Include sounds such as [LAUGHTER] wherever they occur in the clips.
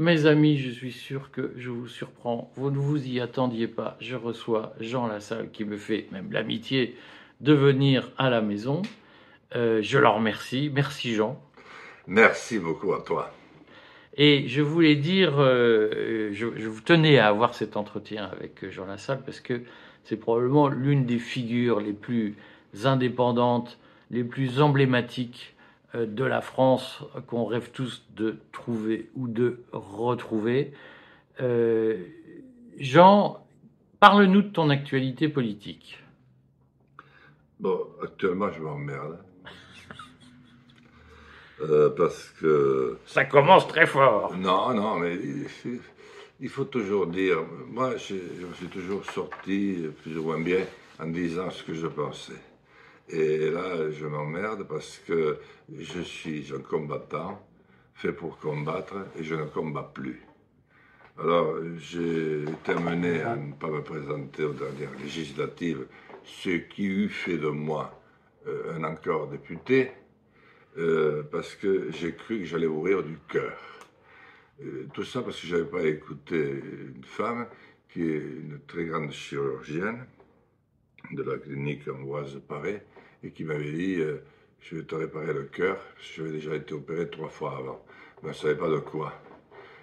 Mes amis, je suis sûr que je vous surprends. Vous ne vous y attendiez pas. Je reçois Jean Lassalle qui me fait même l'amitié de venir à la maison. Euh, je leur remercie. Merci Jean. Merci beaucoup à toi. Et je voulais dire, euh, je, je, vous tenais à avoir cet entretien avec Jean Lassalle parce que c'est probablement l'une des figures les plus indépendantes, les plus emblématiques de la France qu'on rêve tous de trouver ou de retrouver. Euh, Jean, parle-nous de ton actualité politique. Bon, actuellement, je m'emmerde. [LAUGHS] Euh, parce que. Ça commence très fort. Non, non, mais il, faut toujours dire. Moi, je, je me suis toujours sorti plus ou moins bien en disant ce que je pensais. Et là, je m'emmerde parce que je suis un combattant fait pour combattre et je ne combats plus. Alors, j'ai été amené à ne pas me présenter aux dernières législatives, ce qui eût fait de moi euh, un encore député, euh, parce que j'ai cru que j'allais mourir du cœur. Euh, tout ça parce que je n'avais pas écouté une femme qui est une très grande chirurgienne de la clinique Ambroise Paré, et qui m'avait dit euh, Je vais te réparer le cœur, j'avais déjà été opéré trois fois avant. Mais je ne savais pas de quoi.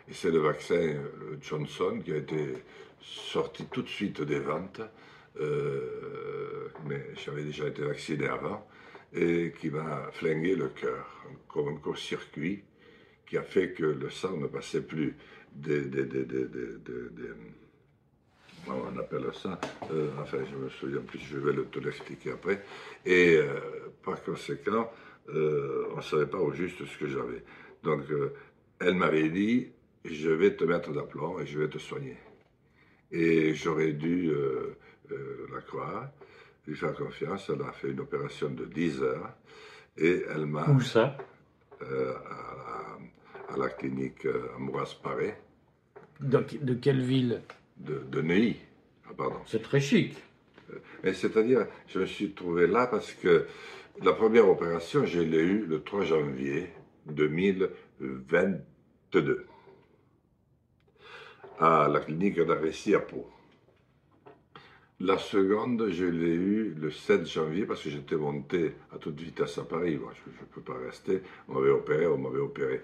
Et c'est le vaccin le Johnson qui a été sorti tout de suite des ventes, euh, mais j'avais déjà été vacciné avant, et qui m'a flingué le cœur, comme un court-circuit qui a fait que le sang ne passait plus des, des on appelle ça, euh, enfin je me souviens plus, je vais te l'expliquer après, et euh, par conséquent, euh, on ne savait pas au juste ce que j'avais. Donc elle m'avait dit, je vais te mettre d'aplomb et je vais te soigner. Et j'aurais dû la croire, lui faire confiance, elle a fait une opération de 10 heures, et elle m'a... Où ça? à, la, clinique Ambroise Paré. De, de quelle ville? De, de Neuilly. Ah, pardon. C'est très chic. Euh, mais c'est-à-dire, je me suis trouvé là parce que la première opération, je l'ai eue le 3 janvier 2022 à la clinique d'Arressi à Pau. La seconde, je l'ai eue le 7 janvier parce que j'étais monté à toute vitesse à Paris. je ne peux pas rester. On m'avait opéré, on m'avait opéré.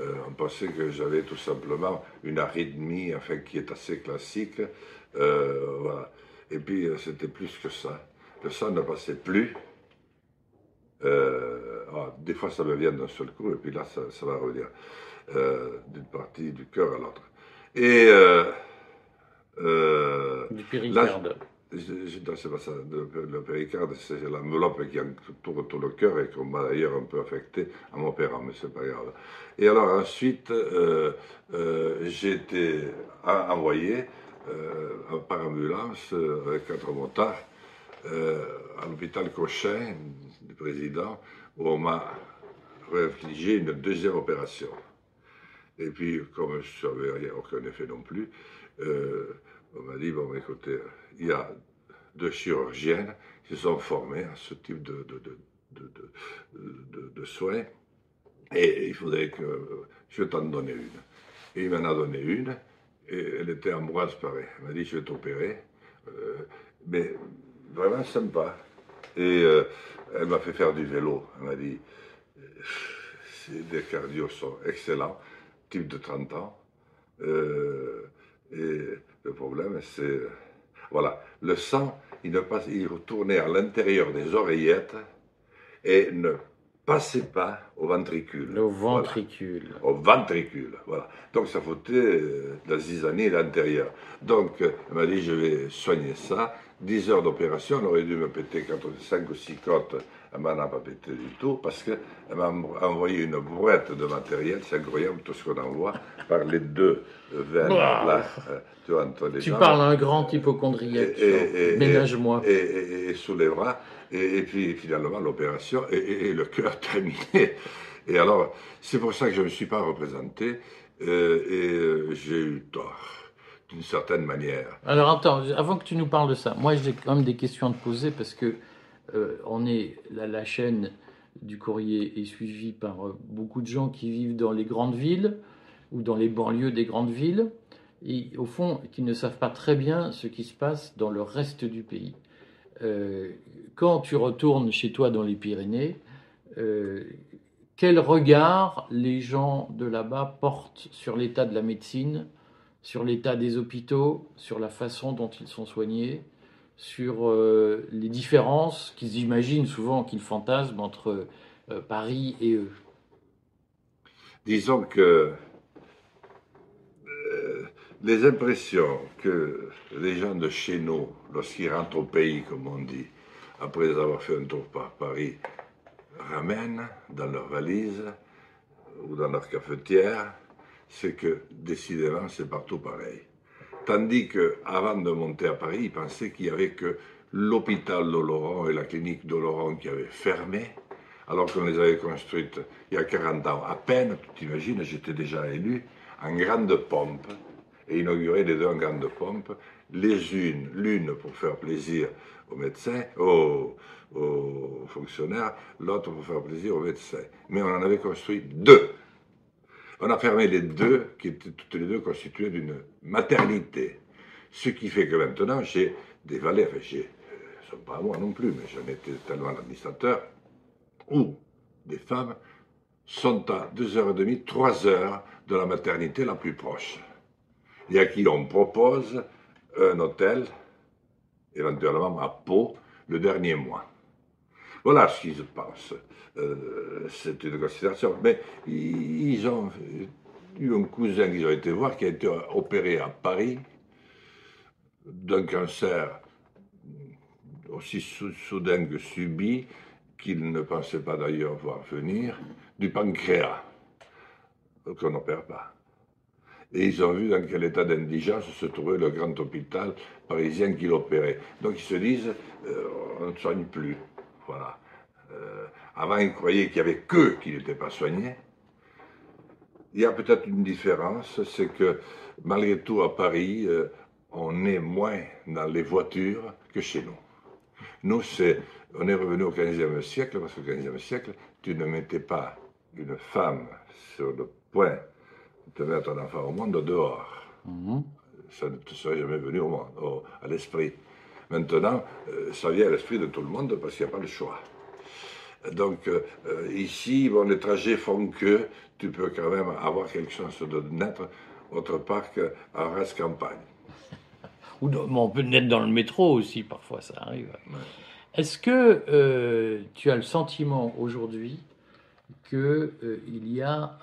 Euh, on pensait que j'avais tout simplement une arythmie, enfin, qui est assez classique. Euh, voilà. Et puis, euh, c'était plus que ça. Le sang ne passait plus. Ah, des fois, ça me vient d'un seul coup, et puis là, ça, va revenir d'une partie du cœur à l'autre. Et du péricarde. Le, péricarde, c'est l'enveloppe qui entoure tout le cœur et qu'on m'a d'ailleurs un peu affecté en m'opérant, mais c'est pas grave. Et alors ensuite, euh, euh, j'ai été envoyé euh, par ambulance avec quatre motards à l'hôpital Cochin du président, où on m'a réfligé une deuxième opération. Et puis, comme je savais aucun effet non plus, on m'a dit, bon, écoutez, il y a deux chirurgiennes qui sont formées à ce type de, de, soins, et il faudrait que je t'en donne une. Et il m'en a donné une, et elle était ambroise pareil. Elle m'a dit, je vais t'opérer, euh, mais vraiment sympa. Et euh, elle m'a fait faire du vélo. Elle m'a dit, les cardios sont excellents, type de 30 ans. Euh, et le problème, c'est. Voilà, le sang, il, ne passe, il retournait à l'intérieur des oreillettes et ne passait pas au ventricule. Au ventricule. Au ventricule, voilà. Donc ça foutait euh, la zizanie à l'intérieur. Donc, elle m'a dit, je vais soigner ça. 10 heures d'opération, elle aurait dû me péter 4, 5 ou 6 côtes elle m'en a pas pété du tout parce qu'elle m'a envoyé une boîte de matériel, c'est incroyable tout ce qu'on envoie par les deux veines là, tu, vois, tu parles à un grand hypochondriaque, ménage-moi. Et, sous les bras, et, puis finalement l'opération et, le cœur [LAUGHS] terminé. Et alors, c'est pour ça que je ne me suis pas représenté euh, et euh, j'ai eu tort d'une certaine manière. Alors attends, avant que tu nous parles de ça, moi j'ai quand même des questions à te poser parce que euh, on est, la, chaîne du courrier est suivie par euh, beaucoup de gens qui vivent dans les grandes villes. ou dans les banlieues des grandes villes, et, au fond, qui ne savent pas très bien ce qui se passe dans le reste du pays. Euh, quand tu retournes chez toi dans les Pyrénées, euh, quel regard les gens de là-bas portent sur l'état de la médecine, sur l'état des hôpitaux, sur la façon dont ils sont soignés, sur euh, les différences qu'ils imaginent souvent, qu'ils fantasment entre Paris et eux Disons que les impressions que les gens de chez nous, lorsqu'ils rentrent au pays, comme on dit, après avoir fait un tour par Paris, ramènent dans leur valise ou dans leur cafetière, c'est que décidément c'est partout pareil. Tandis qu'avant de monter à Paris, ils pensaient qu'il n'y avait que l'hôpital de et la clinique de qui avaient fermé, alors qu'on les avait construites il y a 40 ans à peine, tu t'imagines, j'étais déjà élu, en grande pompe, et inaugurer les deux en grande pompe, les unes, l'une pour faire plaisir aux médecins, aux, fonctionnaires, l'autre pour faire plaisir aux médecins. Mais on en avait construit deux. On a fermé les deux, qui étaient toutes les deux constituées d'une maternité. Ce qui fait que maintenant, j'ai des valets, enfin, j'ai, ne sont pas à moi non plus, mais j'en étais tellement l'administrateur, où des femmes sont à 2h30, 3h de la maternité la plus proche et à qui on propose un hôtel, éventuellement à Pau, le dernier mois. Voilà ce qu'ils pensent. Euh, c'est une considération. Mais ils ont eu un cousin qu'ils ont été voir qui a été opéré à Paris d'un cancer aussi soudain que subi, qu'il ne pensait pas d'ailleurs voir venir, du pancréas, qu'on n'opère pas et ils ont vu dans quel état d'indigence se trouvait le grand hôpital parisien qui l'opérait. Donc ils se disent, euh, on ne soigne plus. Voilà. Euh, avant, ils croyaient qu'il n'y avait qu'eux qui n'étaient pas soignés. Il y a peut-être une différence, c'est que malgré tout à Paris, euh, on est moins dans les voitures que chez nous. Nous, c'est, on est revenu au XVe siècle, parce qu'au XVe siècle, tu ne mettais pas une femme sur le point de mettre un enfant au monde dehors. Mhm. Ça ne te serait jamais venu au monde, à l'esprit. Maintenant, euh, ça vient à l'esprit de tout le monde parce qu'il n'y a pas le choix. Donc euh, ici, bon, les trajets font que tu peux quand même avoir quelque chose de naître autre part qu'en reste campagne. [LAUGHS] Ou on peut naître dans le métro aussi, parfois ça arrive. Est-ce que euh, tu as le sentiment aujourd'hui qu'il y a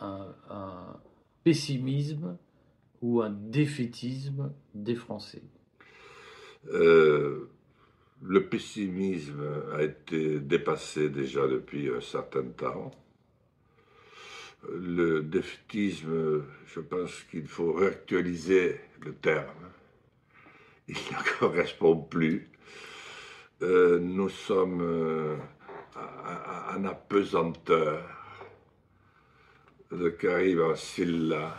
un pessimisme ou un défaitisme des Français? Euh, Le pessimisme a été dépassé déjà depuis un certain temps. Le défaitisme, je pense qu'il faut réactualiser le terme. Il [LAUGHS] ne correspond plus. Euh, nous sommes euh, en apesanteur de Caribe en Silla,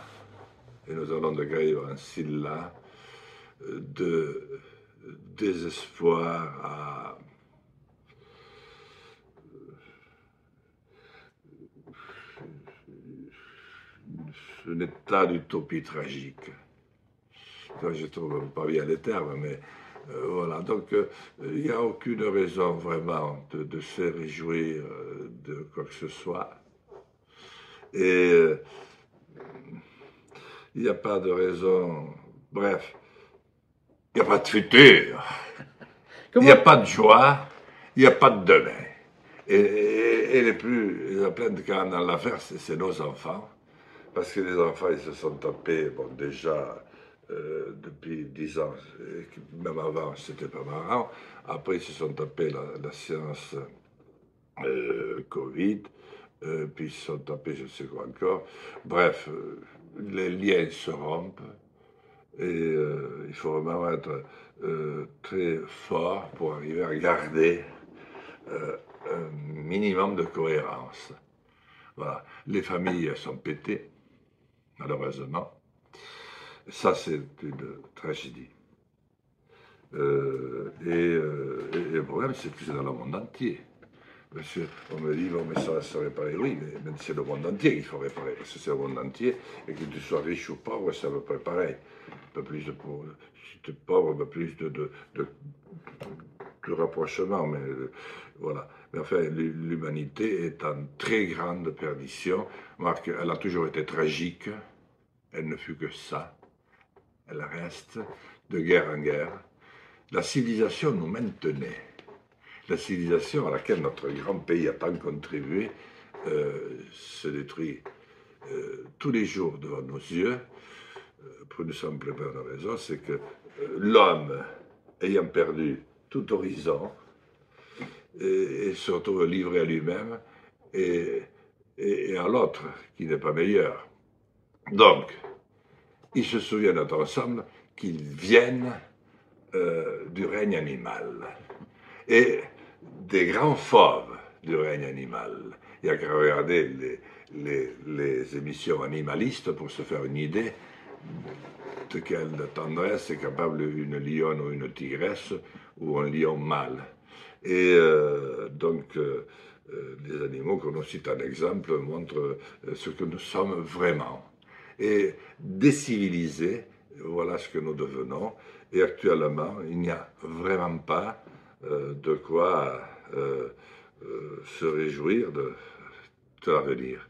et nous allons de Caribe en Silla, de désespoir à un état d'utopie tragique. je ne trouve pas bien les termes, mais euh, voilà. Donc, euh, il n'y a aucune raison vraiment de, se réjouir euh, de quoi que ce soit. Et il n'y a pas de raison. Bref, il n'y a pas de futur. Il n'y a pas de joie. Il n'y a pas de demain. Et, les plus, il y a plein de cas dans l'affaire, c'est nos enfants. Parce que les enfants, ils se sont tapés, bon, déjà, euh, depuis dix ans, même avant, c'était pas marrant. Après, ils se sont tapés la, science euh, Covid. Euh, puis ils se sont tapés, je ne sais quoi encore. Bref, les liens se rompent et euh, il faut vraiment être très fort pour arriver à garder un minimum de cohérence. Voilà. Les familles sont pétées, malheureusement. Ça, c'est une tragédie. et, le problème, c'est que c'est dans le monde entier. Monsieur, on me dit, bon, mais ça se réparer. Oui, mais, c'est le monde entier qu'il faut réparer, parce c'est le monde entier, et que tu sois riche ou pauvre, ça va pas pareil. Un peu plus de pauvre, si tu es pauvre, un peu plus de, de, de, rapprochement, mais voilà. Mais enfin, l'humanité est en très grande perdition. Marc, elle a toujours été tragique, elle ne fut que ça. Elle reste de guerre en guerre. La civilisation nous maintenait la civilisation à laquelle notre grand pays a tant contribué euh, se détruit euh, tous les jours devant nos yeux, euh, pour une simple raison, c'est que l'homme, ayant perdu tout horizon, se retrouve livré à lui-même et, et, à l'autre qui n'est pas meilleur. Donc, ils se souviennent ensemble qu'ils viennent du règne animal. Et des grands fauves du règne animal. Il y a qu'à regarder les, les, émissions animalistes pour se faire une idée de quelle tendresse est capable une lionne ou une tigresse ou un lion mâle. Et euh, donc, euh, euh, les animaux que l'on cite en exemple montrent ce que nous sommes vraiment. Et décivilisés, voilà ce que nous devenons. Et actuellement, il n'y a vraiment pas de quoi euh, euh, se réjouir de, de l'avenir.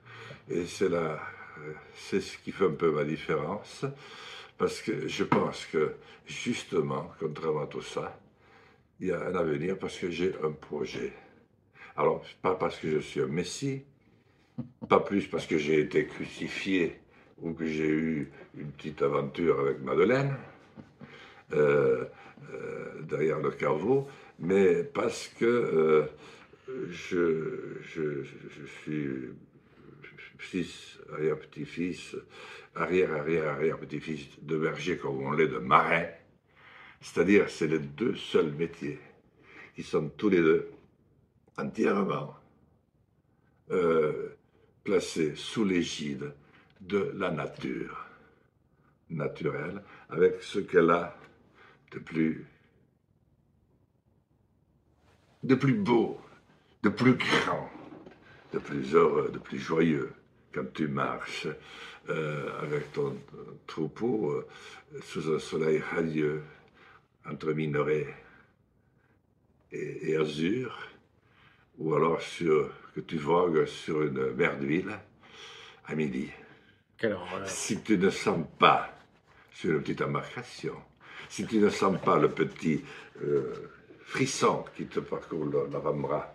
Et c'est là, euh, c'est ce qui fait un peu ma différence, parce que je pense que justement, contrairement à tout ça, il y a un avenir parce que j'ai un projet. Alors, pas parce que je suis un messie, pas plus parce que j'ai été crucifié ou que j'ai eu une petite aventure avec Madeleine derrière le caveau, mais parce que euh, je, suis fils, arrière-petit-fils, arrière-arrière-arrière-petit-fils de berger comme on l'est de marin, c'est-à-dire c'est les deux seuls métiers qui sont tous les deux entièrement euh, placés sous l'égide de la nature naturelle, avec ce qu'elle a de plus de plus beau, de plus grand, de plus heureux, de plus joyeux quand tu marches euh, avec ton troupeau euh, sous un soleil radieux entre minerais et, azur, ou alors sur, que tu vogues sur une mer d'huile à midi. Si tu ne sens pas sur une petite embarcation, si tu ne sens pas le petit euh, frisson qui te parcourt l'avant-bras,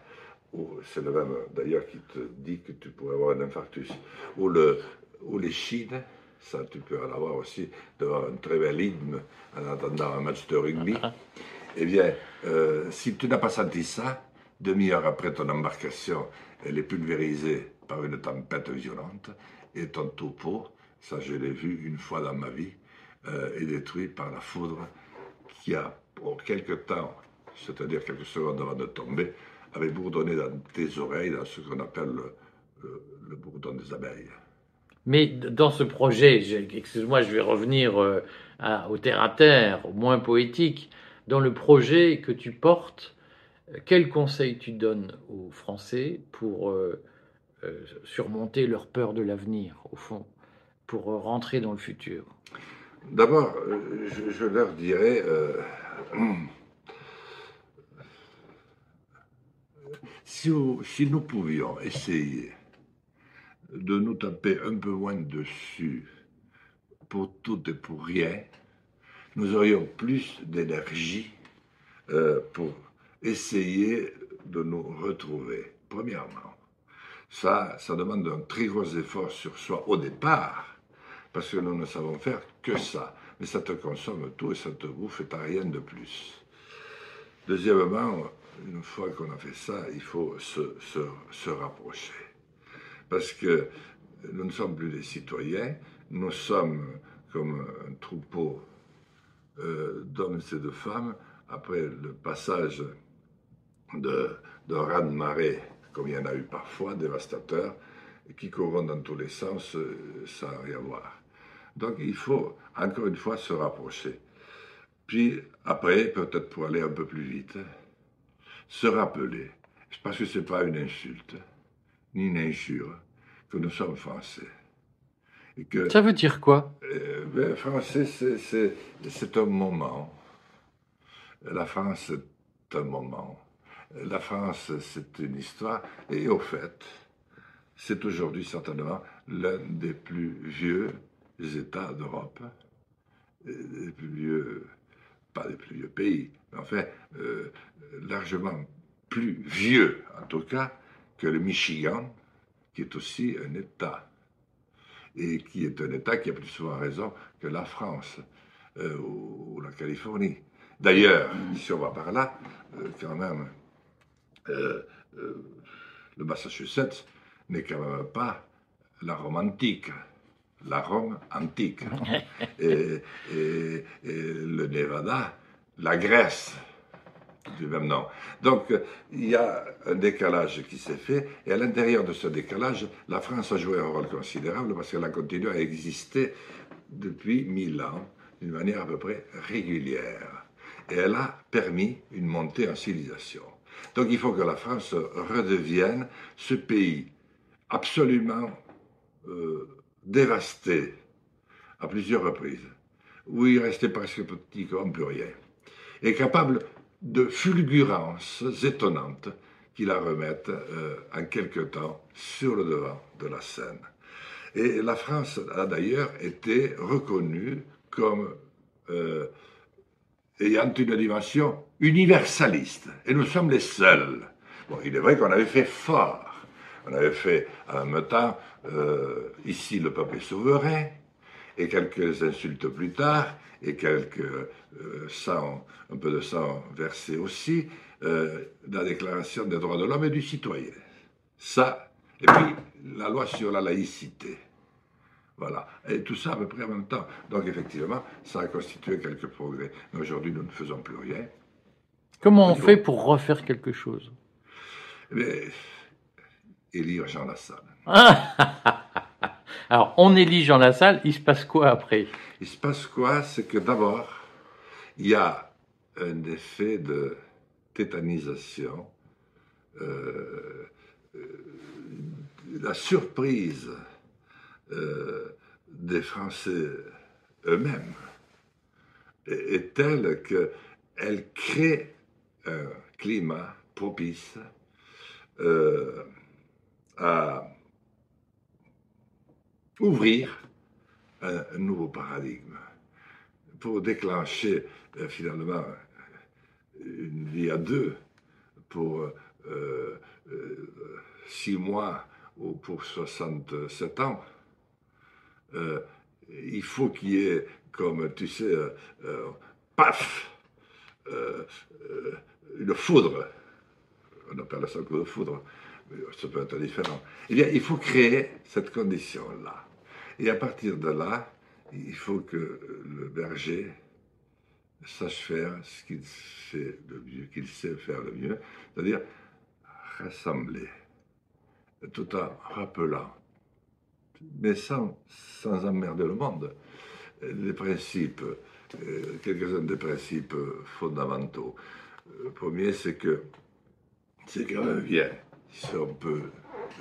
ou c'est le même d'ailleurs qui te dit que tu pourrais avoir un infarctus, ou, le, ou les chines, ça tu peux en avoir aussi devant un très bel hymne en attendant un match de rugby. Eh bien, euh, si tu n'as pas senti ça, demi-heure après ton embarcation, elle est pulvérisée par une tempête violente, et ton troupeau, ça je l'ai vu une fois dans ma vie, euh, est détruit par la foudre qui a pour quelque temps c'est-à-dire quelques secondes avant de tomber, avait bourdonné dans tes oreilles, dans ce qu'on appelle le, bourdon des abeilles. Mais dans ce projet, excuse-moi, je vais revenir euh, au terre à terre, au moins poétique. Dans le projet que tu portes, quels conseils tu donnes aux Français pour euh, euh, surmonter leur peur de l'avenir, au fond, pour rentrer dans le futur? D'abord, je, je, leur dirais Si, nous pouvions essayer de nous taper un peu moins dessus pour tout et pour rien, nous aurions plus d'énergie euh, pour essayer de nous retrouver. Premièrement, ça, ça demande un très gros effort sur soi au départ, parce que nous ne savons faire que ça. Mais ça te consomme tout et ça te bouffe et t'as rien de plus. Deuxièmement, une fois qu'on a fait ça, il faut se, se, rapprocher. Parce que nous ne sommes plus des citoyens, nous sommes comme un troupeau euh, d'hommes et de femmes après le passage de, de de marée, comme il y en a eu parfois, dévastateurs, qui courent dans tous les sens euh, sans rien voir. Donc il faut encore une fois se rapprocher. Puis après, peut-être pour aller un peu plus vite, se rappeler parce que ce n'est pas une insulte, ni une injure, que nous sommes français. Ça veut dire quoi? euh, ben, Français, c'est un moment. La France, c'est un moment. La France, c'est une histoire. Et au fait, c'est aujourd'hui certainement l'un des plus vieux États d'Europe. Les plus vieux, pas les plus vieux pays, enfin, euh, largement plus vieux, en tout cas, que le Michigan, qui est aussi un État et qui est un État qui a plus souvent raison que la France euh, ou, la Californie. D'ailleurs, si on va par là, euh, quand même, euh, le Massachusetts n'est quand même pas la Rome antique, la Rome antique. [LAUGHS] et le Nevada, la Grèce du même nom. Donc, il y a un décalage qui s'est fait, et à l'intérieur de ce décalage, la France a joué un rôle considérable parce qu'elle a continué à exister depuis mille ans d'une manière à peu près régulière. Et elle a permis une montée en civilisation. Donc il faut que la France redevienne ce pays absolument euh, dévasté à plusieurs reprises, où il restait presque petit comme plus rien, et capable de fulgurances étonnantes qui la remettent euh, en quelque temps sur le devant de la scène. Et la France a d'ailleurs été reconnue comme euh, ayant une dimension universaliste. Et nous sommes les seuls. Bon, il est vrai qu'on avait fait fort. On avait fait en même temps, euh, ici le peuple est souverain, et quelques insultes plus tard, et quelques euh, sang, un peu de sang versé aussi, euh, la Déclaration des droits de l'homme et du citoyen. Ça, et puis la loi sur la laïcité. Voilà. Et tout ça à peu près en même temps. Donc effectivement, ça a constitué quelques progrès. Mais aujourd'hui, nous ne faisons plus rien. Comment on fait pour refaire quelque chose? Mais, élire Jean Lassalle. [LAUGHS] Alors, on élit Jean Lassalle, il se passe quoi après? Il se passe quoi? C'est que d'abord, il y a un effet de tétanisation, euh, euh, la surprise euh, des Français eux-mêmes est, telle qu'elle crée un climat propice à ouvrir un, nouveau paradigme pour déclencher finalement une vie à deux pour euh, six mois ou pour 67 ans, euh, il faut qu'il y ait, comme tu sais, euh, paf, une foudre. On appelle ça coup de foudre, mais ça peut être différent. Eh bien, il faut créer cette condition-là. Et à partir de là, il faut que le berger sache faire ce qu'il sait faire le mieux, c'est-à-dire rassembler, tout en rappelant, mais sans, sans emmerder le monde, les principes, euh, quelques-uns des principes fondamentaux. Le premier, c'est que c'est quand même bien si on peut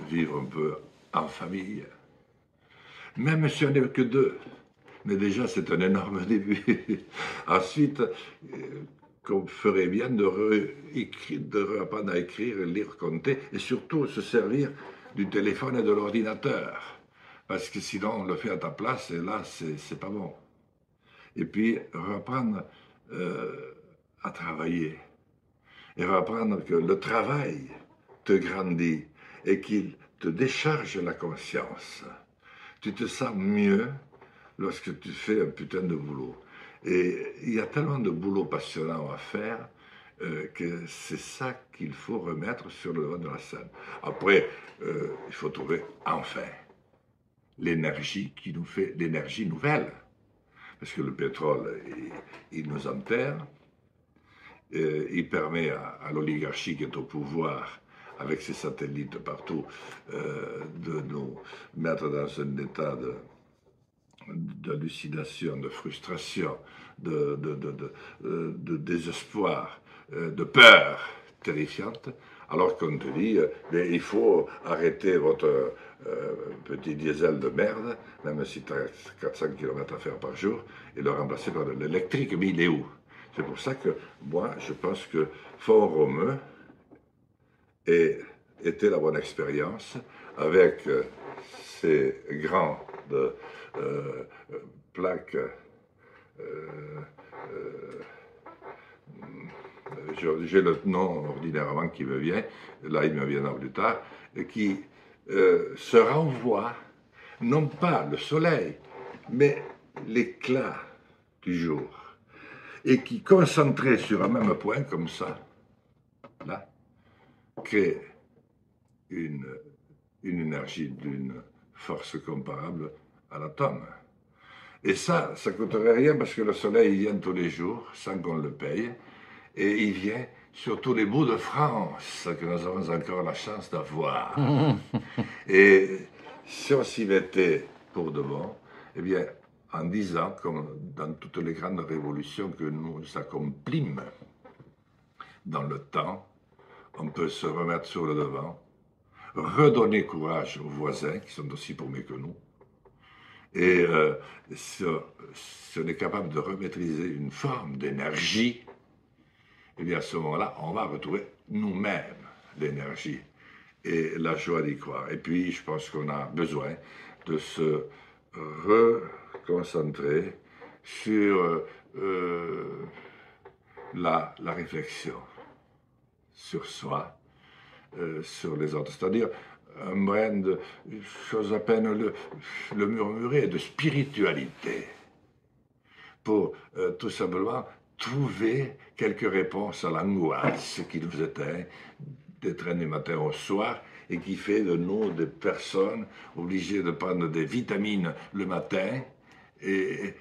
vivre un peu en famille, même si on n'est que deux. Mais déjà, c'est un énorme début. [LAUGHS] Ensuite, euh, qu'on ferait bien de, reprendre à écrire, lire, compter, et surtout se servir du téléphone et de l'ordinateur. Parce que sinon, on le fait à ta place, et là, c'est pas bon. Et puis, reprendre euh, à travailler. Et reprendre que le travail te grandit et qu'il te décharge la conscience. Tu te sens mieux lorsque tu fais un putain de boulot. Et il y a tellement de boulot passionnant à faire euh, que c'est ça qu'il faut remettre sur le devant de la scène. Après, euh, il faut trouver enfin l'énergie qui nous fait l'énergie nouvelle. Parce que le pétrole, il, nous enterre, euh, il permet à, à l'oligarchie qui est au pouvoir avec ses satellites partout, de nous mettre dans un état de, d'hallucination, de frustration, de, de, de, de désespoir, euh, de peur terrifiante, Alors qu'on te dit, euh, mais il faut arrêter votre euh, petit diesel de merde, même si tu as 400 km à faire par jour, et le remplacer par de l'électrique. Mais il est où? C'est pour ça que moi, je pense que Fort Romeu était la bonne expérience avec ces grands de, plaques. j'ai le nom ordinairement qui me vient, là il me viendra plus tard, qui euh, se renvoie non pas le soleil, mais l'éclat du jour, et qui, concentré sur un même point comme ça, là, crée une, une énergie d'une force comparable à l'atome. Et ça, ça coûterait rien parce que le soleil vient tous les jours sans qu'on le paye et il vient sur tous les bouts de France que nous avons encore la chance d'avoir. [LAUGHS] et si on s'y mettait pour de bon, eh bien, en dix ans, comme dans toutes les grandes révolutions que nous accomplîmes dans le temps, on peut se remettre sur le devant, redonner courage aux voisins qui sont aussi paumés que nous, et euh, si, on est capable de remaîtriser une forme d'énergie, eh bien à ce moment-là, on va retrouver nous-mêmes l'énergie et la joie d'y croire. Et puis, je pense qu'on a besoin de se reconcentrer sur euh, la, réflexion sur soi, euh, sur les autres. C'est-à-dire un brin de chose à peine le, murmurer de spiritualité pour euh, tout simplement trouver quelques réponses à l'angoisse qui nous éteint d'être du matin au soir et qui fait de nous des personnes obligées de prendre des vitamines le matin et,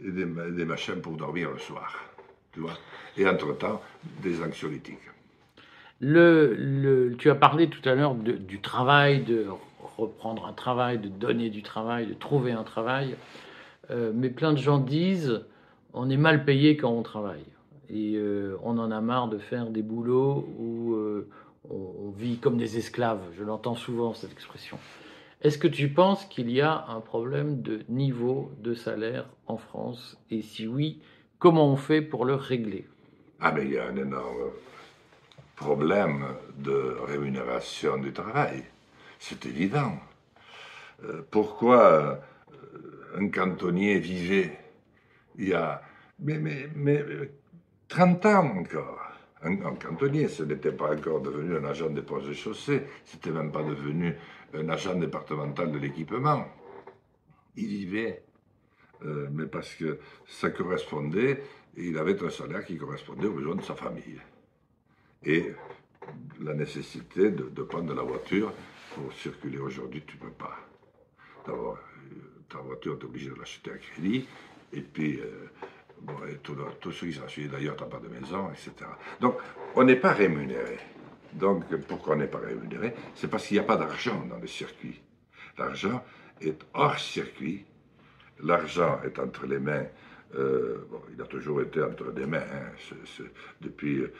des, machins pour dormir le soir. Tu vois et entre-temps, des anxiolytiques. Le, tu as parlé tout à l'heure du travail, de reprendre un travail, de donner du travail, de trouver un travail. Euh, mais plein de gens disent on est mal payé quand on travaille. Et euh, on en a marre de faire des boulots où euh, on, vit comme des esclaves. Je l'entends souvent, cette expression. Est-ce que tu penses qu'il y a un problème de niveau de salaire en France? Et si oui, comment on fait pour le régler? Ah, mais il y a un énorme problème de rémunération du travail. C'est évident. Euh, pourquoi euh, un cantonnier vivait il y a mais, mais, mais 30 ans encore? Un, cantonnier, ce n'était pas encore devenu un agent des postes de chaussée, c'était même pas devenu un agent départemental de l'équipement. Il vivait, euh, mais parce que ça correspondait il avait un salaire qui correspondait aux besoins de sa famille. Et la nécessité de, prendre la voiture pour circuler aujourd'hui, tu ne peux pas. D'abord, euh, ta voiture, tu es obligé de l'acheter à crédit, et puis, euh, bon, et tout, tout ce qui s'ensuit, d'ailleurs, tu n'as pas de maison, etc. Donc, on n'est pas rémunéré. Donc, pourquoi on n'est pas rémunéré? C'est parce qu'il n'y a pas d'argent dans le circuit. L'argent est hors circuit. L'argent est entre les mains euh, il a toujours été entre des mains. Hein. depuis, euh,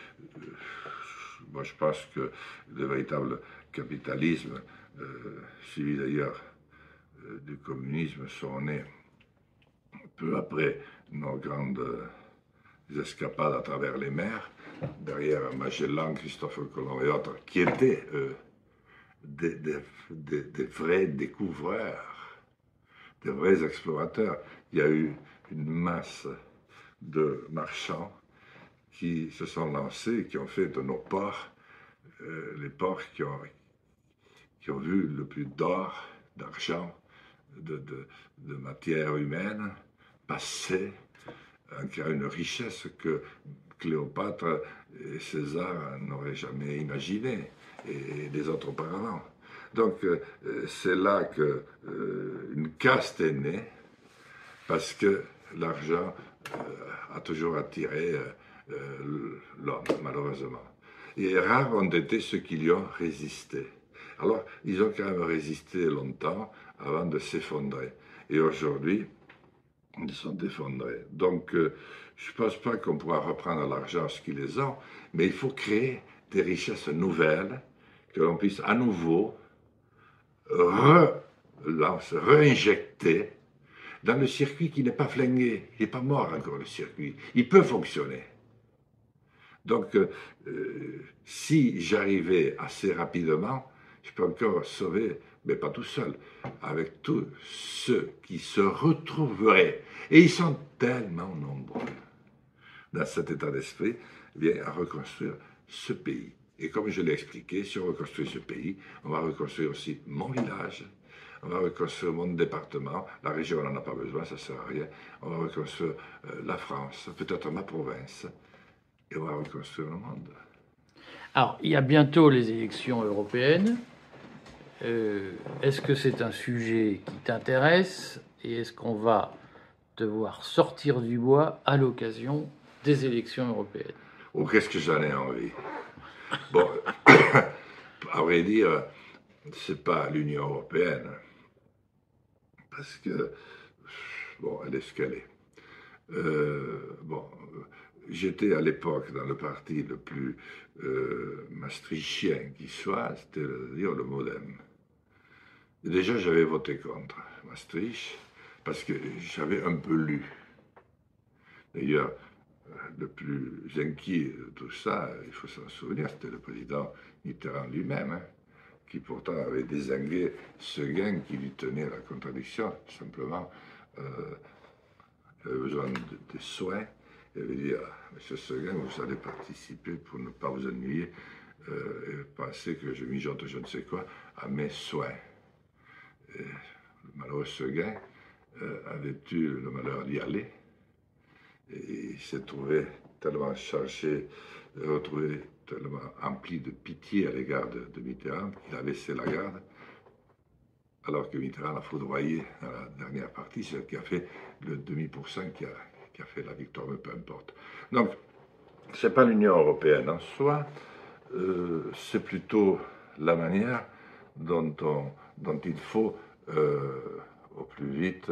moi je pense que le véritable capitalisme, euh, suivi d'ailleurs du communisme, sont nés peu après nos grandes escapades à travers les mers, derrière Magellan, Christophe Colomb et autres, qui étaient, eux, des, vrais découvreurs, des vrais explorateurs. Il y a eu une masse de marchands qui se sont lancés, qui ont fait de nos ports euh, les ports qui ont, vu le plus d'or, d'argent, de, matière humaine passer, en créant une richesse que Cléopâtre et César n'auraient jamais imaginée, et les autres auparavant. Donc euh, c'est là qu'une euh, caste est née, parce que l'argent euh, a toujours attiré l'homme, malheureusement. Et rares ont été ceux qui lui ont résisté. Alors, ils ont quand même résisté longtemps avant de s'effondrer. Et aujourd'hui, ils sont effondrés. Donc, euh, je ne pense pas qu'on pourra reprendre l'argent ce qu'ils ont, mais il faut créer des richesses nouvelles, que l'on puisse à nouveau réinjecter dans le circuit qui n'est pas flingué. Il n'est pas mort encore, le circuit. Il peut fonctionner. Donc, euh, euh, si j'arrivais assez rapidement, je peux encore sauver, mais pas tout seul, avec tous ceux qui se retrouveraient. Et ils sont tellement nombreux dans cet état d'esprit, eh à reconstruire ce pays. Et comme je l'ai expliqué, si on reconstruit ce pays, on va reconstruire aussi mon village, on va reconstruire mon département, la région on n'en a pas besoin, ça ne sert à rien, on va reconstruire euh, la France, peut-être ma province, et on va reconstruire le monde. Alors, il y a bientôt les élections européennes. Euh, est-ce que c'est un sujet qui t'intéresse et est-ce qu'on va devoir sortir du bois à l'occasion des élections européennes? Ou qu'est-ce que j'en ai envie? Bon, [COUGHS] à vrai dire, c'est pas l'Union européenne, parce que, bon, elle est ce. Euh, bon, j'étais à l'époque dans le parti le plus euh, maastrichtien qui soit, c'est-à-dire le Modem. Déjà, j'avais voté contre Maastricht parce que j'avais un peu lu. D'ailleurs, le plus inquiet de tout ça, il faut s'en souvenir, c'était le président Mitterrand lui-même, hein, qui pourtant avait désingué gain qui lui tenait la contradiction, simplement, euh, il avait besoin de, soins. Il avait dit, ah, Monsieur Seguin, vous allez participer pour ne pas vous ennuyer euh, et penser que je mijote je ne sais quoi à mes soins. Et le malheureux Seguin euh, avait eu le malheur d'y aller? Et il s'est trouvé tellement chargé, retrouvé tellement empli de pitié à l'égard de, Mitterrand qu'il a laissé la garde, alors que Mitterrand l'a foudroyé dans la dernière partie, ce qui a fait le demi-pourcent qui a, qui a fait la victoire, mais peu importe. Donc, ce n'est pas l'Union européenne en soi, euh, c'est plutôt la manière dont, on, dont il faut, euh, au plus vite,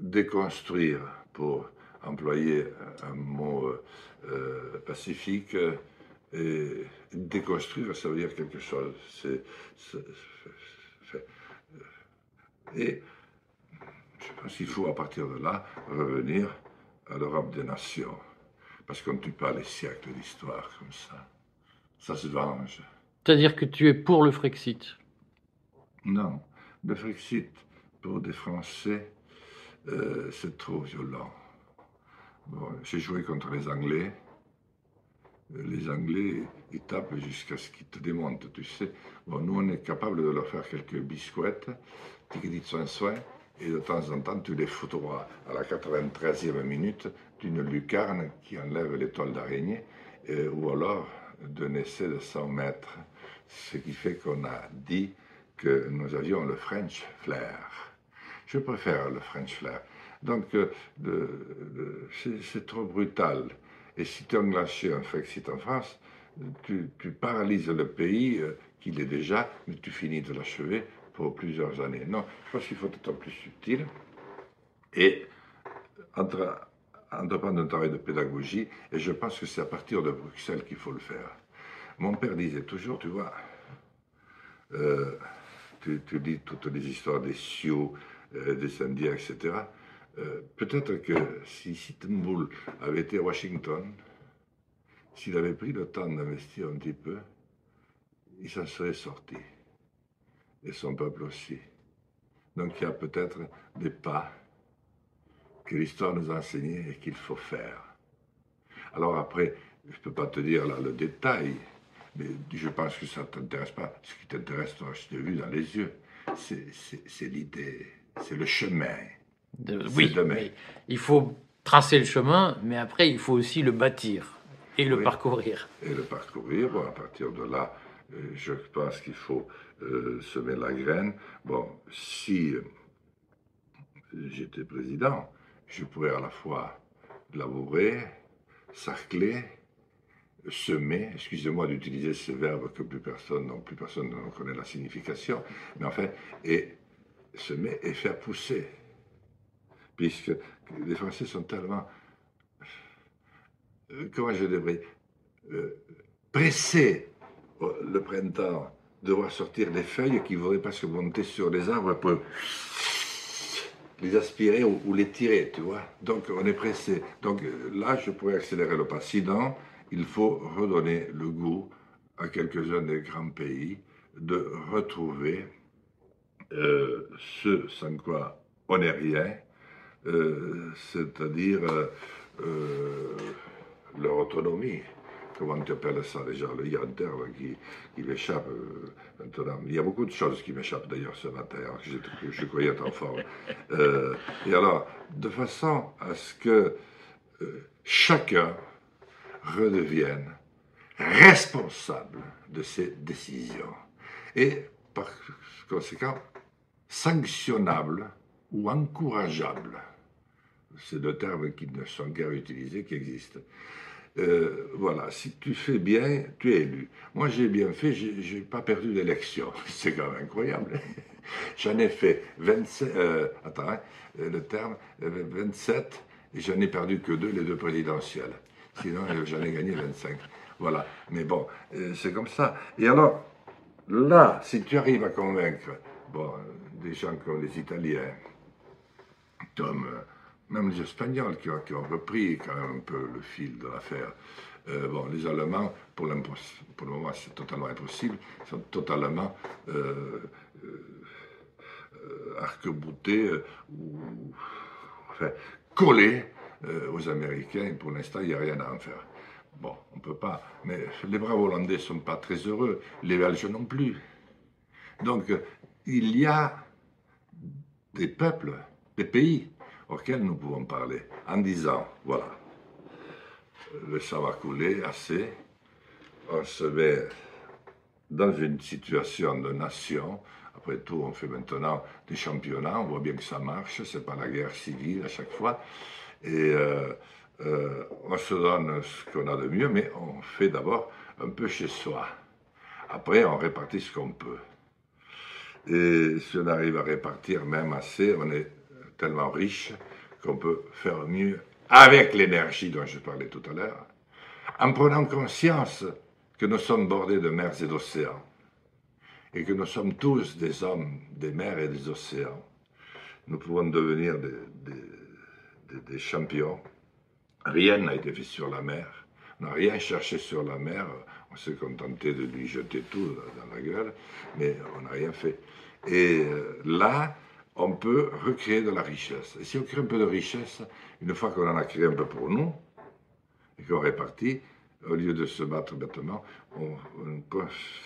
déconstruire pour employer un mot euh, pacifique, et déconstruire, ça veut dire quelque chose. et je pense qu'il faut à partir de là revenir à l'Europe des nations. Parce qu'on ne tue pas les siècles d'histoire comme ça. Ça se venge. C'est-à-dire que tu es pour le Frexit? Non. Le Frexit, pour des Français, euh, c'est trop violent j'ai joué contre les Anglais. Les Anglais, ils tapent jusqu'à ce qu'ils te démontent, tu sais. Bon, nous, on est capable de leur faire quelques biscuites, tu soin soin, et de temps en temps, tu les foutras à la 93e minute d'une lucarne qui enlève l'étoile d'araignée, ou alors d'un essai de 100 mètres. Ce qui fait qu'on a dit que nous avions le French flair. Je préfère le French flair. Donc, euh, c'est trop brutal. Et si tu englaches un Frexit en France, tu, paralyses le pays, euh, qu'il est déjà, mais tu finis de l'achever pour plusieurs années. Non, je pense qu'il faut être plus subtil et entreprendre un travail de pédagogie, et je pense que c'est à partir de Bruxelles qu'il faut le faire. Mon père disait toujours, tu vois, euh, tu, dis toutes les histoires des Sioux, des Indiens, etc. Euh, peut-être que si Sittenbull avait été Washington, s'il avait pris le temps d'investir un petit peu, il s'en serait sorti. Et son peuple aussi. Donc il y a peut-être des pas que l'histoire nous a enseignés et qu'il faut faire. Alors après, je ne peux pas te dire là le détail, mais je pense que ça ne t'intéresse pas. Ce qui t'intéresse, je t'ai vu dans les yeux, c'est l'idée, c'est le chemin oui, mais il faut tracer le chemin, mais après, il faut aussi le bâtir et le parcourir. Et le parcourir, bon, à partir de là, euh, je pense qu'il faut euh, semer la graine. Bon, si euh, j'étais président, je pourrais à la fois labourer, sarcler, semer, excusez-moi d'utiliser ce verbe que plus personne, non, plus personne ne connaît la signification, mais en fait, et semer et faire pousser puisque les Français sont tellement, euh, comment je devrais, euh, pressés le printemps de voir sortir des feuilles qui voudraient presque monter sur les arbres pour les aspirer ou, les tirer, tu vois. Donc on est pressé. Donc là, je pourrais accélérer le pas. Sinon, il faut redonner le goût à quelques-uns des grands pays de retrouver euh, ce sans quoi on n'est rien, euh, c'est-à-dire euh, leur autonomie. Comment tu appelles ça déjà Il y a un terme qui, qui m'échappe maintenant. Il y a beaucoup de choses qui m'échappent d'ailleurs ce matin, je, je, croyais être en forme. et alors, de façon à ce que chacun redevienne responsable de ses décisions et par conséquent sanctionnable ou encourageable. C'est deux termes qui ne sont guère utilisés, qui existent. Euh, voilà, si tu fais bien, tu es élu. Moi, j'ai bien fait, je n'ai pas perdu d'élection. [LAUGHS] C'est quand même incroyable. [LAUGHS] J'en ai fait 27, euh, attends, hein, euh, le terme, 27, et j'en ai perdu que deux, les deux présidentielles. Sinon, j'en ai gagné 25. Voilà. Mais bon, c'est comme ça. Et alors, là, si tu arrives à convaincre, bon, des gens comme les Italiens, comme euh, même les Espagnols qui ont, repris quand même un peu le fil de l'affaire. Euh, bon, les Allemands, pour, le moment, c'est totalement impossible, sont totalement euh, euh arc-boutés ou enfin, collés aux Américains. Pour l'instant, il n'y a rien à en faire. Bon, on ne peut pas. Mais les braves Hollandais ne sont pas très heureux, les Belges non plus. Donc, il y a des peuples, des pays auxquels nous pouvons parler en disant, voilà, le sang va couler assez, on se met dans une situation de nation, après tout on fait maintenant des championnats, on voit bien que ça marche, c'est pas la guerre civile à chaque fois, et euh, euh, on se donne ce qu'on a de mieux, mais on fait d'abord un peu chez soi. Après, on répartit ce qu'on peut. Et si on arrive à répartir même assez, on est tellement riche qu'on peut faire mieux avec l'énergie dont je parlais tout à l'heure, en prenant conscience que nous sommes bordés de mers et d'océans, et que nous sommes tous des hommes des mers et des océans. Nous pouvons devenir des, des champions. Rien n'a été fait sur la mer. On n'a rien cherché sur la mer. On s'est contenté de lui jeter tout dans la gueule, mais on n'a rien fait. Et euh, là, on peut recréer de la richesse. Et si on crée un peu de richesse, une fois qu'on en a créé un peu pour nous, et qu'on répartit, au lieu de se battre bêtement, on,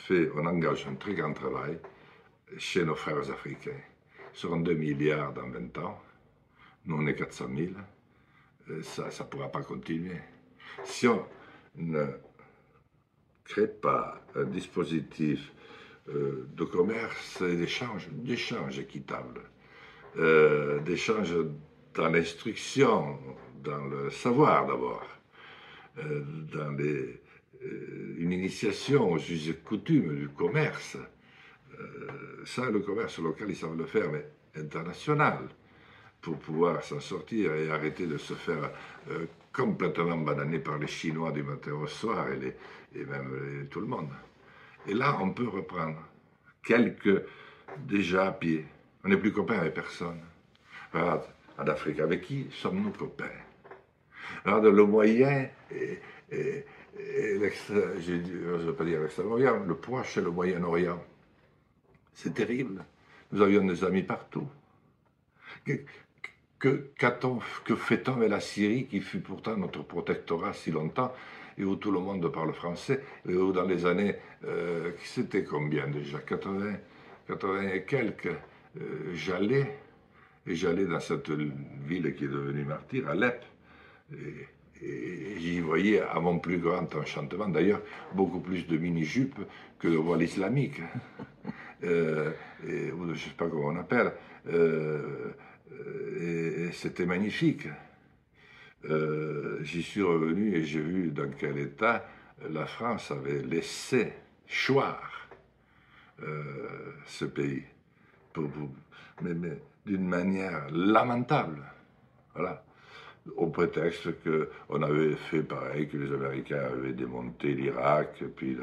fait, on engage un très grand travail chez nos frères africains. Seront 2 milliards dans 20 ans. Nous, on est 400 000. Ça ne pourra pas continuer. Si on ne crée pas un dispositif euh, de commerce et d'échange, d'échange équitable, euh, d'échange dans l'instruction, dans le savoir d'abord, euh, dans une initiation aux us et coutumes du commerce. ça, le commerce local, ils savent le faire, mais international, pour pouvoir s'en sortir et arrêter de se faire complètement bananer par les Chinois du matin au soir et, les, et même tout le monde. Et là, on peut reprendre quelques déjà à pied. On n'est plus copains avec personne. Regarde, en Afrique, avec qui sommes-nous copains? Regarde, le moyen et, et, je ne veux pas dire l'extrême-orient, le proche et le Moyen-Orient. C'est terrible. Nous avions des amis partout. Que, fait-on avec la Syrie, qui fut pourtant notre protectorat si longtemps et où tout le monde parle français, et où dans les années, euh, c'était combien déjà 80, 80 et quelques, euh, j'allais, et j'allais dans cette ville qui est devenue martyr, Alep, et, j'y voyais à mon plus grand enchantement, d'ailleurs, beaucoup plus de mini-jupes que de voiles islamiques, euh, et, ou je ne sais pas comment on appelle, euh, et c'était magnifique. Euh, j'y suis revenu et j'ai vu dans quel état la France avait laissé choir euh, ce pays, mais, d'une manière lamentable, Voilà. Au prétexte qu'on avait fait pareil, que les Américains avaient démonté l'Irak, puis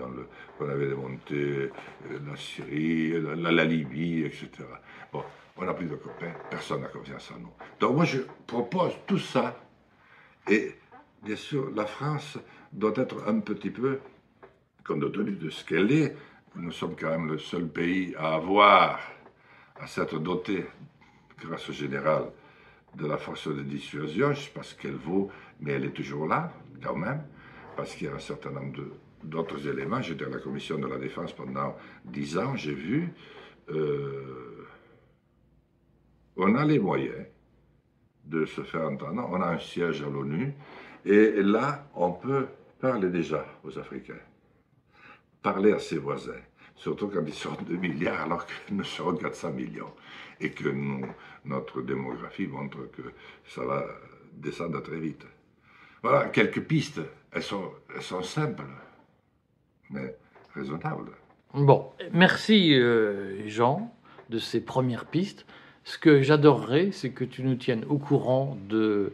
qu'on avait démonté euh, la Syrie, la, la Libye, etc. Bon, on n'a plus de copains, personne n'a confiance en nous. Donc moi je propose tout ça, et bien sûr la France doit être un petit peu, compte tenu de ce qu'elle est, nous sommes quand même le seul pays à avoir, à s'être doté, grâce au général, de la force de dissuasion. Je ne sais pas ce qu'elle vaut, mais elle est toujours là, quand même, parce qu'il y a un certain nombre d'autres éléments. J'étais à la commission de la défense pendant dix ans, j'ai vu. Euh, on a les moyens de se faire entendre. On a un siège à l'ONU. Et là, on peut parler déjà aux Africains. Parler à ses voisins. Surtout quand ils sont 2 milliards alors que nous serons 400 millions. Et que notre démographie montre que ça va descendre très vite. Voilà, quelques pistes. Elles sont, elles sont simples, mais raisonnables. Bon, merci euh, Jean de ces premières pistes. Ce que j'adorerais, c'est que tu nous tiennes au courant de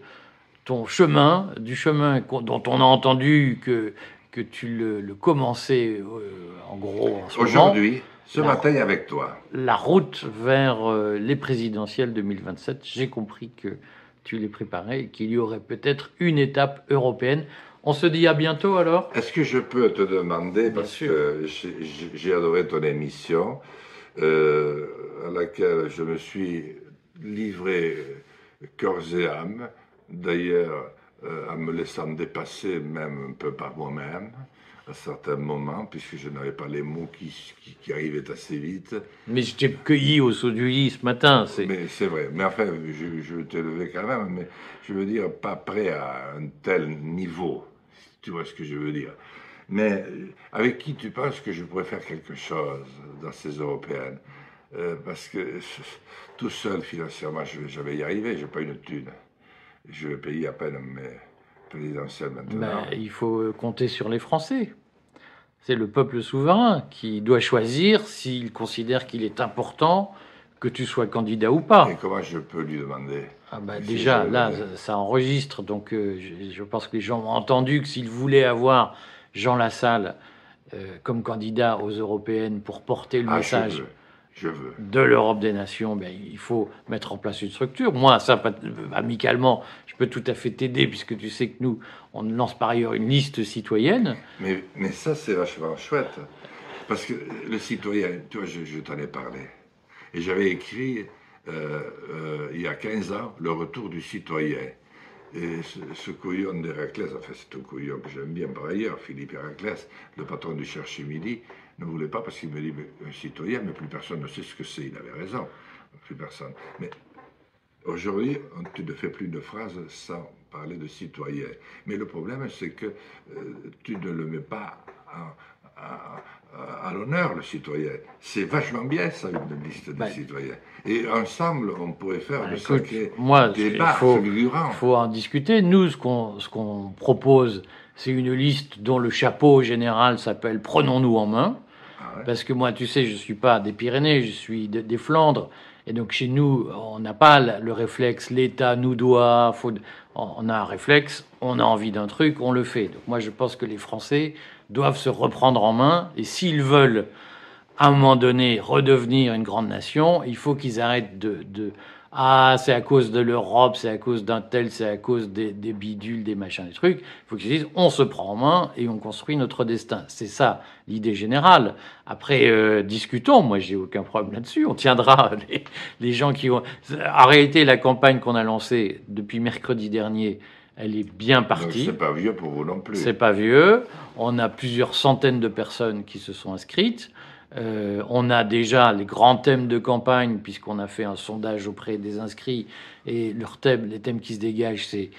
ton chemin, du chemin dont on a entendu que, que tu le, commençais euh, en gros en Aujourd'hui, ce matin avec toi. La route vers euh, les présidentielles 2027, j'ai compris que tu les préparais et qu'il y aurait peut-être une étape européenne. On se dit à bientôt alors Est-ce que je peux te demander, parce que j'ai adoré ton émission, euh, à laquelle je me suis livré corps et âme, d'ailleurs euh, en me laissant dépasser même un peu par moi-même à certains moments, puisque je n'avais pas les mots qui, qui, arrivaient assez vite. Mais je t'ai cueilli au saut du lit ce matin. C'est... Mais c'est vrai. Mais enfin, je, je t'ai levé quand même, mais je veux dire, pas prêt à un tel niveau. Tu vois ce que je veux dire. Mais euh, avec qui tu penses que je pourrais faire quelque chose dans ces européennes? Euh, Parce que [LAUGHS] tout seul, financièrement, je vais jamais y arriver. Je n'ai pas une thune. Je vais payer à peine mes présidentielles maintenant. Ben, il faut compter sur les Français. C'est le peuple souverain qui doit choisir s'il considère qu'il est important que tu sois candidat ou pas. Et comment je peux lui demander? Ah ben Déjà, là, ça, enregistre, donc euh, je, pense que les gens ont entendu que s'ils voulaient avoir Jean Lassalle euh, comme candidat aux européennes pour porter le ah, message je veux. de l'Europe des nations, ben, il faut mettre en place une structure. Moi, ça, amicalement, je peux tout à fait t'aider, puisque tu sais que nous, on lance par ailleurs une liste citoyenne. Mais, mais ça, c'est vachement chouette. Parce que le citoyen, tu vois, je, t'en ai parlé. Et j'avais écrit, euh, euh, il y a 15 ans, Le retour du citoyen. Et ce, couillon d'Héraclès, enfin c'est un couillon que j'aime bien par ailleurs, Philippe Héraclès, le patron du Cherche Midi, ne voulait pas parce qu'il me dit un citoyen, mais plus personne ne sait ce que c'est. Il avait raison, plus personne. Mais aujourd'hui, tu ne fais plus de phrases sans parler de citoyen. Mais le problème, c'est que euh, tu ne le mets pas à, l'honneur, le citoyen. C'est vachement bien, ça, une liste de ben, citoyens. Et ensemble, on pourrait faire ben, de sacrés moi, débats Il faut en discuter. Nous, ce qu'on propose, c'est une liste dont le chapeau général s'appelle Prenons-nous en main. Parce que moi, tu sais, je suis pas des Pyrénées, je suis des Flandres. Et donc chez nous, on n'a pas le réflexe, l'État nous doit, faut, on a un réflexe, on a envie d'un truc, on le fait. Donc moi, je pense que les Français doivent se reprendre en main. Et s'ils veulent, à un moment donné, redevenir une grande nation, il faut qu'ils arrêtent de, de ah, c'est à cause de l'Europe, c'est à cause d'un tel, c'est à cause des, bidules, des machins, des trucs. Il faut qu'ils disent, on se prend en main et on construit notre destin. C'est ça l'idée générale. Après, euh, discutons. Moi, j'ai aucun problème là-dessus. On tiendra [LAUGHS] les, gens qui ont. En réalité, la campagne qu'on a lancée depuis mercredi dernier, elle est bien partie. C'est pas vieux pour vous non plus. C'est pas vieux. On a plusieurs centaines de personnes qui se sont inscrites. Euh, on a déjà les grands thèmes de campagne, puisqu'on a fait un sondage auprès des inscrits, et leur thème, les thèmes qui se dégagent, c'est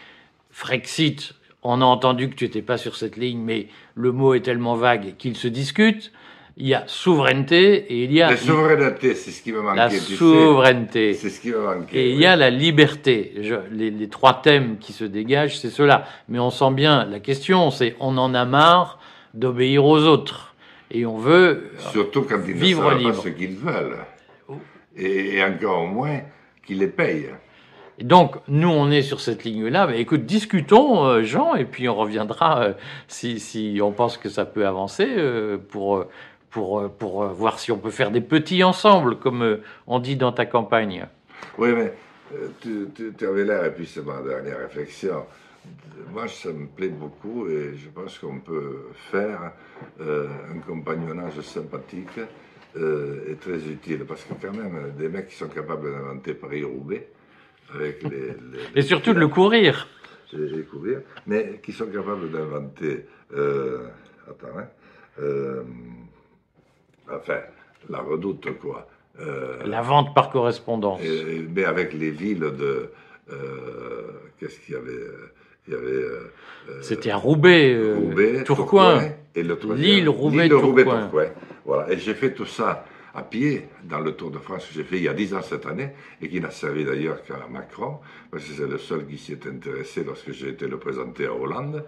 Frexit. On a entendu que tu n'étais pas sur cette ligne, mais le mot est tellement vague qu'il se discute. Il y a souveraineté et il y a... La souveraineté, c'est ce qui me manquait. La souveraineté. C'est ce qui me manquait. Et il y a la liberté. les, les, trois thèmes qui se dégagent, c'est cela. Mais on sent bien, la question, c'est on en a marre d'obéir aux autres et on veut Surtout quand ils vivre ne savent pas ce qu'ils veulent. Et, encore moins qu'ils les payent. Et donc, nous, on est sur cette ligne-là. Mais écoute, discutons, euh, Jean, et puis on reviendra euh, si, si, on pense que ça peut avancer euh, pour, pour, pour voir si on peut faire des petits ensemble, comme on dit dans ta campagne. Oui, mais tu, tu, avais l'air, et puis c'est ma dernière réflexion. Moi, ça me plaît beaucoup et je pense qu'on peut faire un compagnonnage sympathique et très utile. Parce que quand même, des mecs qui sont capables d'inventer Paris-Roubaix, avec [LAUGHS] les, Et surtout de le courir. Les, courir, mais qui sont capables d'inventer. Euh, attends, hein, euh, enfin, la redoute, quoi. Euh, la vente par correspondance. mais avec les villes de. Qu'est-ce qu'il y avait il y avait. C'était à Roubaix, Roubaix Tourcoing. et le Lille, Roubaix, Tourcoing. Voilà. Et j'ai fait tout ça à pied dans le Tour de France que j'ai fait il y a dix ans cette année et qui n'a servi d'ailleurs qu'à Macron, parce que c'est le seul qui s'y est intéressé lorsque j'ai été le présenter à Hollande.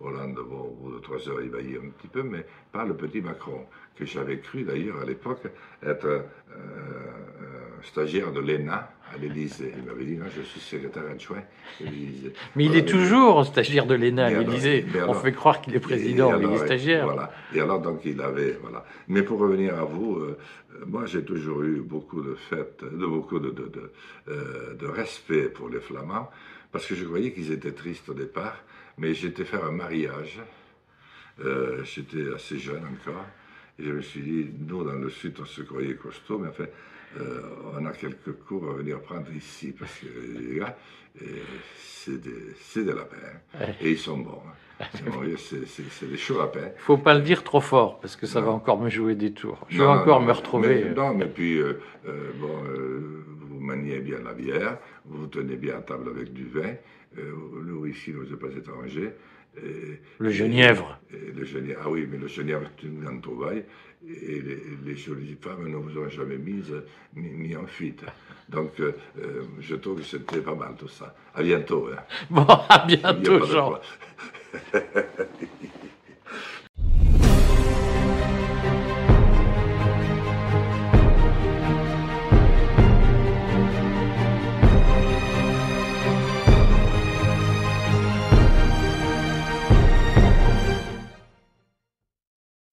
Hollande, bon, au bout de trois heures, il vaillait un petit peu, mais pas le petit Macron, que j'avais cru d'ailleurs à l'époque être euh, euh, stagiaire de l'ENA à l'Élysée. Il m'avait dit, non, je suis secrétaire adjoint de l'Élysée. Mais il est toujours stagiaire de l'ENA à l'Élysée. On fait croire qu'il est président, mais il est stagiaire. Voilà. Et alors, donc, il avait. Voilà. Mais pour revenir à vous, euh, moi, j'ai toujours eu beaucoup de fêtes, de, beaucoup de, de, de, de respect pour les Flamands, parce que je croyais qu'ils étaient tristes au départ mais j'étais faire un mariage. Euh, j'étais assez jeune encore. Et je me suis dit, nous, dans le sud, on se croyait costaud, mais enfin, euh, on a quelques cours à venir prendre ici, parce que les gars, c'est des, des, lapins. Et ils sont bons. Hein. C'est des chauds lapins. Il faut pas le dire trop fort, parce que ça va encore me jouer des tours. Je vais encore me retrouver. Mais, non, mais puis, euh, bon, vous maniez bien la bière, vous vous tenez bien à table avec du vin. Euh, nous, ici, nous ne sommes pas étrangers. Le Genièvre. le Genièvre. Ah oui, mais le Genièvre, c'est une grande trouvaille. Et les, jolies femmes ne vous ont jamais mis, mis, en fuite. Donc, euh, euh, je trouve que c'était pas mal tout ça. À bientôt. Hein. [LAUGHS] Bon, à bientôt, Jean. [LAUGHS]